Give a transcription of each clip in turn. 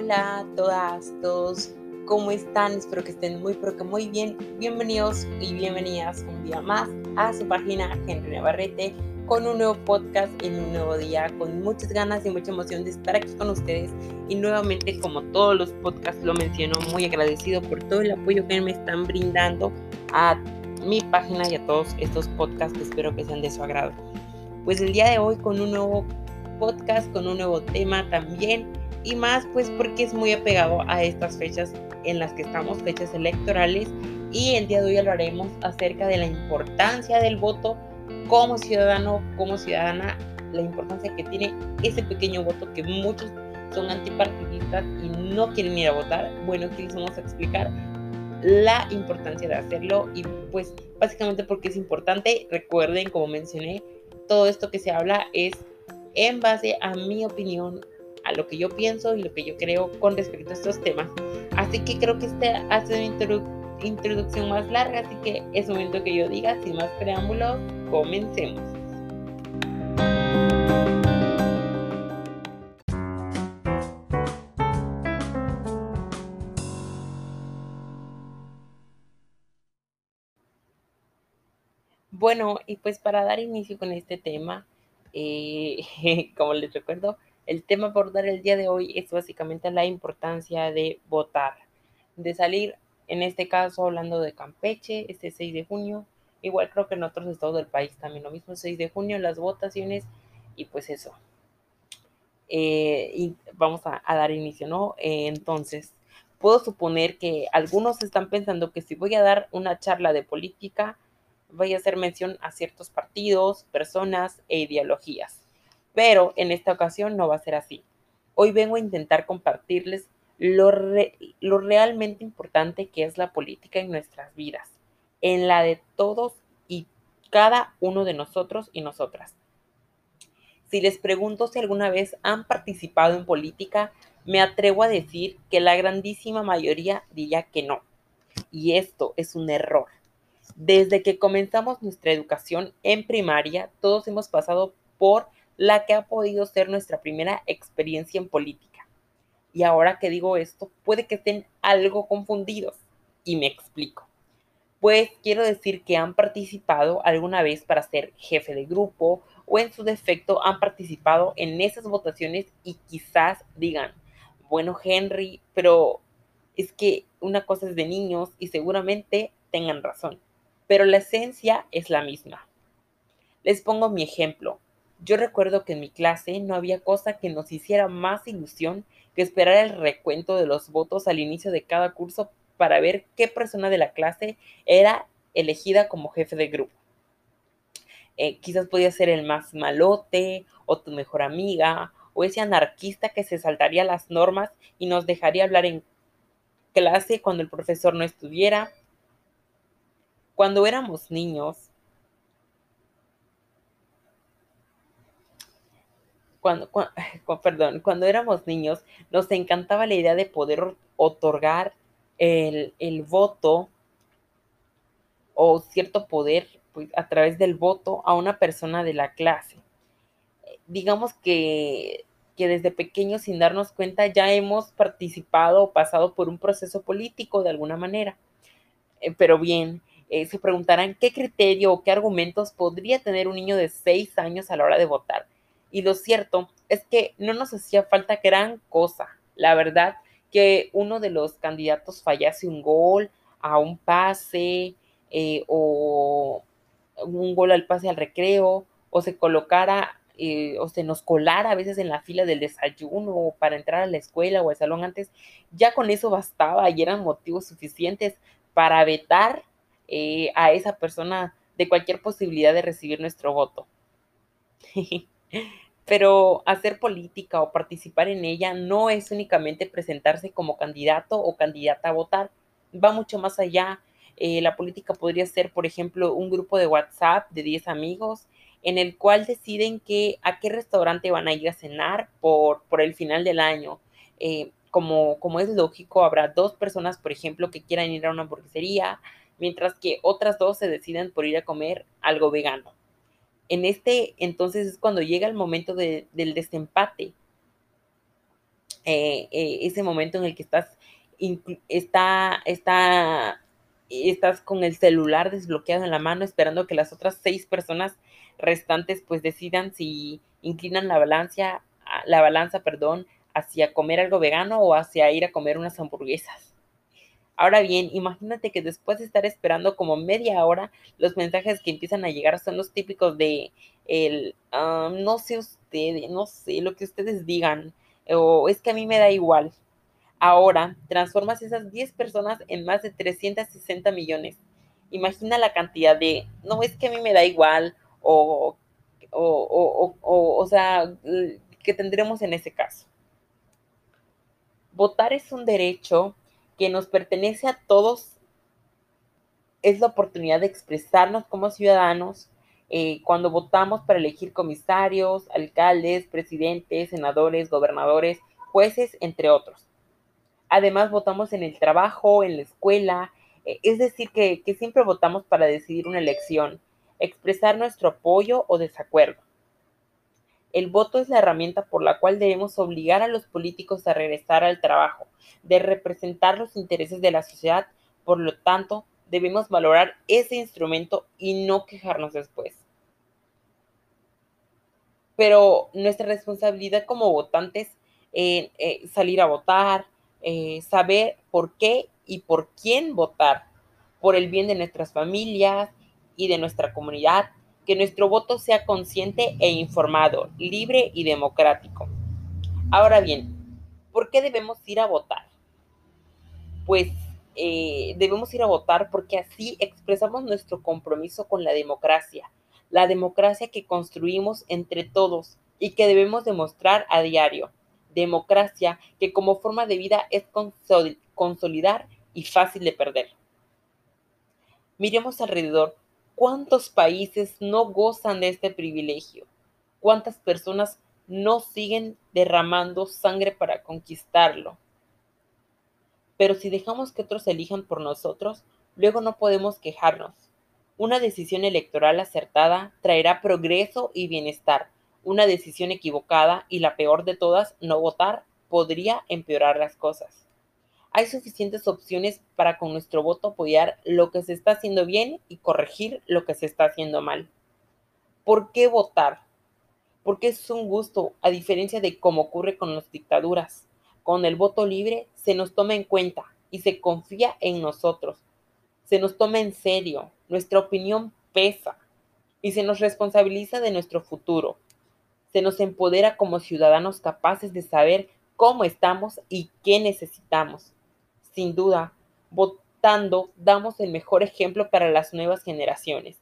Hola a todas, todos, ¿cómo están? Espero que estén muy, pero que muy bien. Bienvenidos y bienvenidas un día más a su página Henry Navarrete con un nuevo podcast en un nuevo día, con muchas ganas y mucha emoción de estar aquí con ustedes. Y nuevamente, como todos los podcasts lo menciono, muy agradecido por todo el apoyo que me están brindando a mi página y a todos estos podcasts espero que sean de su agrado. Pues el día de hoy con un nuevo podcast, con un nuevo tema también y más pues porque es muy apegado a estas fechas en las que estamos, fechas electorales y el día de hoy hablaremos acerca de la importancia del voto como ciudadano, como ciudadana, la importancia que tiene ese pequeño voto que muchos son antipartidistas y no quieren ir a votar. Bueno, aquí les vamos a explicar la importancia de hacerlo y pues básicamente porque es importante, recuerden como mencioné, todo esto que se habla es en base a mi opinión a lo que yo pienso y lo que yo creo con respecto a estos temas. Así que creo que este hace una introducción más larga, así que es momento que yo diga, sin más preámbulos, comencemos. Bueno, y pues para dar inicio con este tema, eh, como les recuerdo, el tema por dar el día de hoy es básicamente la importancia de votar, de salir, en este caso hablando de Campeche, este 6 de junio, igual creo que en otros estados del país también lo mismo, 6 de junio, las votaciones y pues eso. Eh, y vamos a, dar inicio, ¿no? Eh, entonces, puedo suponer que algunos están pensando que si voy a dar una charla de política, voy a hacer mención a ciertos partidos, personas e ideologías. Pero en esta ocasión no va a ser así. Hoy vengo a intentar compartirles lo, lo realmente importante que es la política en nuestras vidas, en la de todos y cada uno de nosotros y nosotras. Si les pregunto si alguna vez han participado en política, me atrevo a decir que la grandísima mayoría diría que no. Y esto es un error. Desde que comenzamos nuestra educación en primaria, todos hemos pasado por la que ha podido ser nuestra primera experiencia en política. Y ahora que digo esto, puede que estén algo confundidos. Y me explico. Pues quiero decir que han participado alguna vez para ser jefe de grupo o en su defecto han participado en esas votaciones y quizás digan, bueno Henry, pero es que una cosa es de niños y seguramente tengan razón, pero la esencia es la misma. Les pongo mi ejemplo. Yo recuerdo que en mi clase no había cosa que nos hiciera más ilusión que esperar el recuento de los votos al inicio de cada curso para ver qué persona de la clase era elegida como jefe de grupo. Eh, quizás podía ser el más malote o tu mejor amiga o ese anarquista que se saltaría las normas y nos dejaría hablar en clase cuando el profesor no estuviera. Cuando éramos niños, cuando, perdón, cuando éramos niños, nos encantaba la idea de poder otorgar el, voto o cierto poder pues, a través del voto a una persona de la clase. Digamos que, que desde pequeños, sin darnos cuenta, ya hemos participado o pasado por un proceso político de alguna manera. Eh, pero bien, eh, se preguntarán qué criterio o qué argumentos podría tener un niño de seis años a la hora de votar y lo cierto es que no nos hacía falta gran cosa. La verdad que uno de los candidatos fallase un gol, a un pase eh, o un gol al pase al recreo o se colocara eh, o se nos colara a veces en la fila del desayuno para entrar a la escuela o al salón antes, ya con eso bastaba y eran motivos suficientes para vetar eh, a esa persona de cualquier posibilidad de recibir nuestro voto. Pero hacer política o participar en ella no es únicamente presentarse como candidato o candidata a votar, va mucho más allá. Eh, la política podría ser, por ejemplo, un grupo de WhatsApp de 10 amigos en el cual deciden que, a qué restaurante van a ir a cenar por, por el final del año. Eh, como, como es lógico, habrá dos personas, por ejemplo, que quieran ir a una hamburguesería, mientras que otras dos se deciden por ir a comer algo vegano. En este entonces es cuando llega el momento del desempate. eh, eh, ese momento en el que estás, está, está, estás con el celular desbloqueado en la mano esperando que las otras seis personas restantes pues decidan si inclinan la balanza, la balanza, perdón, hacia comer algo vegano o hacia ir a comer unas hamburguesas. Ahora bien, imagínate que después de estar esperando como media hora, los mensajes que empiezan a llegar son los típicos de el ah, no sé ustedes, no sé lo que ustedes digan, o es que a mí me da igual. Ahora transformas esas 10 personas en más de 360 millones. Imagina la cantidad de, no es que a mí me da igual, o, o, o, o, o sea, que tendremos en ese caso. Votar es un derecho que nos pertenece a todos. Es la oportunidad de expresarnos como ciudadanos eh, cuando votamos para elegir comisarios, alcaldes, presidentes, senadores, gobernadores, jueces, entre otros. Además, votamos en el trabajo, en la escuela, eh, es decir, que, que siempre votamos para decidir una elección, expresar nuestro apoyo o desacuerdo. El voto es la herramienta por la cual debemos obligar a los políticos a regresar al trabajo, de representar los intereses de la sociedad, por lo tanto, debemos valorar ese instrumento y no quejarnos después. Pero nuestra responsabilidad como votantes es eh, salir a votar, eh, saber por qué y por quién votar, por el bien de nuestras familias y de nuestra comunidad, que nuestro voto sea consciente e informado, libre y democrático. Ahora bien, ¿por qué debemos ir a votar? Pues eh, debemos ir a votar porque así expresamos nuestro compromiso con la democracia, la democracia que construimos entre todos y que debemos demostrar a diario. Democracia que como forma de vida es consolidar y fácil de perder. Miremos alrededor, ¿cuántos países no gozan de este privilegio? ¿Cuántas personas no siguen derramando sangre para conquistarlo? Pero si dejamos que otros elijan por nosotros, luego no podemos quejarnos. Una decisión electoral acertada traerá progreso y bienestar. Una decisión equivocada y la peor de todas, no votar, podría empeorar las cosas. Hay suficientes opciones para con nuestro voto apoyar lo que se está haciendo bien y corregir lo que se está haciendo mal. ¿Por qué votar? Porque es un gusto, a diferencia de cómo ocurre con las dictaduras. Con el voto libre se nos toma en cuenta y se confía en nosotros. Se nos toma en serio, nuestra opinión pesa y se nos responsabiliza de nuestro futuro. Se nos empodera como ciudadanos capaces de saber cómo estamos y qué necesitamos. Sin duda, votando damos el mejor ejemplo para las nuevas generaciones.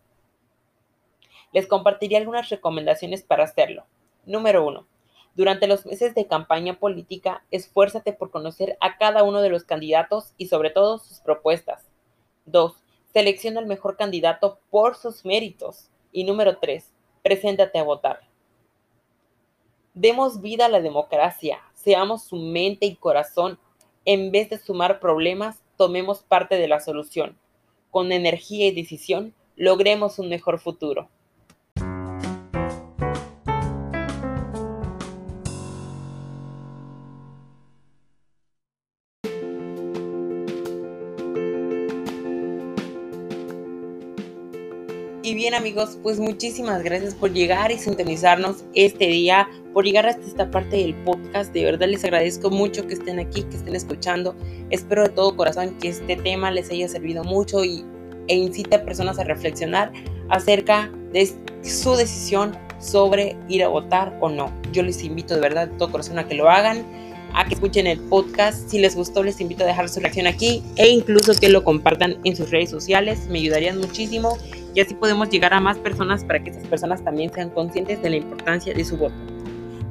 Les compartiré algunas recomendaciones para hacerlo. Número 1. Durante los meses de campaña política, esfuérzate por conocer a cada uno de los candidatos y sobre todo sus propuestas. 2. Selecciona el mejor candidato por sus méritos. Y número 3. Preséntate a votar. Demos vida a la democracia, seamos su mente y corazón. En vez de sumar problemas, tomemos parte de la solución. Con energía y decisión, logremos un mejor futuro. Y bien amigos, pues muchísimas gracias por llegar y sintonizarnos este día, por llegar hasta esta parte del podcast. De verdad les agradezco mucho que estén aquí, que estén escuchando. Espero de todo corazón que este tema les haya servido mucho y, e incite a personas a reflexionar acerca de su decisión sobre ir a votar o no. Yo les invito de verdad de todo corazón a que lo hagan a que escuchen el podcast. Si les gustó, les invito a dejar su reacción aquí e incluso que lo compartan en sus redes sociales. Me ayudarían muchísimo y así podemos llegar a más personas para que esas personas también sean conscientes de la importancia de su voto.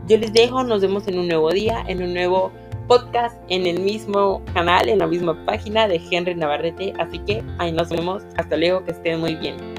Yo les dejo, nos vemos en un nuevo día, en un nuevo podcast, en el mismo canal, en la misma página de Henry Navarrete. Así que ahí nos vemos. Hasta luego, que estén muy bien.